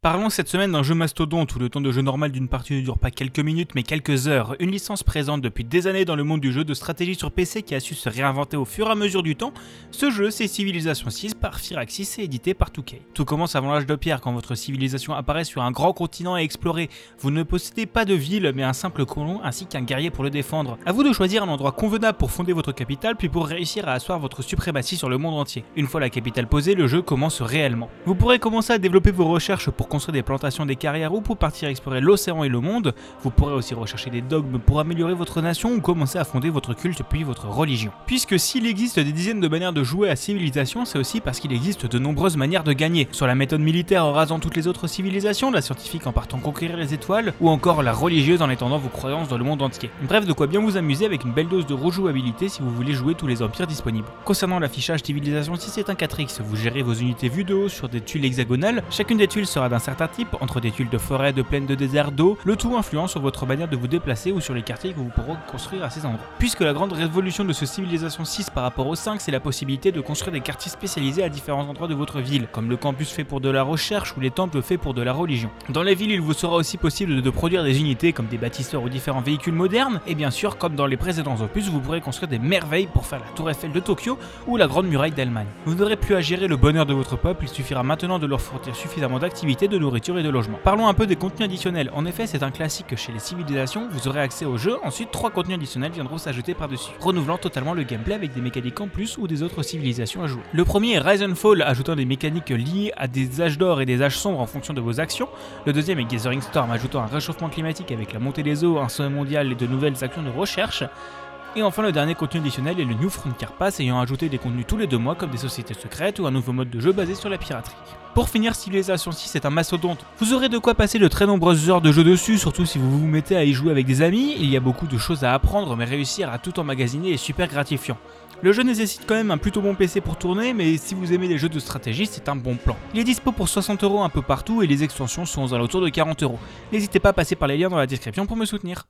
Parlons cette semaine d'un jeu mastodonte où le temps de jeu normal d'une partie ne dure pas quelques minutes mais quelques heures. Une licence présente depuis des années dans le monde du jeu de stratégie sur PC qui a su se réinventer au fur et à mesure du temps. Ce jeu, c'est Civilization 6 par Firaxis et édité par 2K. Tout commence avant l'âge de pierre quand votre civilisation apparaît sur un grand continent à explorer. Vous ne possédez pas de ville mais un simple colon ainsi qu'un guerrier pour le défendre. A vous de choisir un endroit convenable pour fonder votre capitale puis pour réussir à asseoir votre suprématie sur le monde entier. Une fois la capitale posée, le jeu commence réellement. Vous pourrez commencer à développer vos recherches pour construire des plantations des carrières ou pour partir explorer l'océan et le monde. Vous pourrez aussi rechercher des dogmes pour améliorer votre nation ou commencer à fonder votre culte puis votre religion. Puisque s'il existe des dizaines de manières de jouer à civilisation, c'est aussi parce qu'il existe de nombreuses manières de gagner. Sur la méthode militaire en rasant toutes les autres civilisations, la scientifique en partant conquérir les étoiles, ou encore la religieuse en étendant vos croyances dans le monde entier. Bref, de quoi bien vous amuser avec une belle dose de rejouabilité si vous voulez jouer tous les empires disponibles. Concernant l'affichage Civilisation 6 c'est un 4X, vous gérez vos unités vues de haut sur des tuiles hexagonales, chacune des tuiles sera d'un certain entre des tuiles de forêt, de plaines, de désert, d'eau, le tout influent sur votre manière de vous déplacer ou sur les quartiers que vous pourrez construire à ces endroits. Puisque la grande révolution de ce Civilisation 6 par rapport au 5, c'est la possibilité de construire des quartiers spécialisés à différents endroits de votre ville, comme le campus fait pour de la recherche ou les temples faits pour de la religion. Dans les villes, il vous sera aussi possible de produire des unités comme des bâtisseurs ou différents véhicules modernes, et bien sûr, comme dans les précédents opus, vous pourrez construire des merveilles pour faire la tour Eiffel de Tokyo ou la grande muraille d'Allemagne. Vous n'aurez plus à gérer le bonheur de votre peuple, il suffira maintenant de leur fournir suffisamment d'activités, de nourriture et de logement. Parlons un peu des contenus additionnels. En effet, c'est un classique chez les civilisations, vous aurez accès au jeu, ensuite trois contenus additionnels viendront s'ajouter par-dessus, renouvelant totalement le gameplay avec des mécaniques en plus ou des autres civilisations à jouer. Le premier est Rise and Fall, ajoutant des mécaniques liées à des âges d'or et des âges sombres en fonction de vos actions. Le deuxième est Gathering Storm, ajoutant un réchauffement climatique avec la montée des eaux, un sommet mondial et de nouvelles actions de recherche. Et enfin, le dernier contenu additionnel est le New Frontier Pass, ayant ajouté des contenus tous les deux mois comme des sociétés secrètes ou un nouveau mode de jeu basé sur la piraterie. Pour finir, Civilization 6 est un mastodonte. Vous aurez de quoi passer de très nombreuses heures de jeu dessus, surtout si vous vous mettez à y jouer avec des amis. Il y a beaucoup de choses à apprendre, mais réussir à tout emmagasiner est super gratifiant. Le jeu nécessite quand même un plutôt bon PC pour tourner, mais si vous aimez les jeux de stratégie, c'est un bon plan. Il est dispo pour 60 euros un peu partout et les extensions sont aux alentours de 40 euros. N'hésitez pas à passer par les liens dans la description pour me soutenir.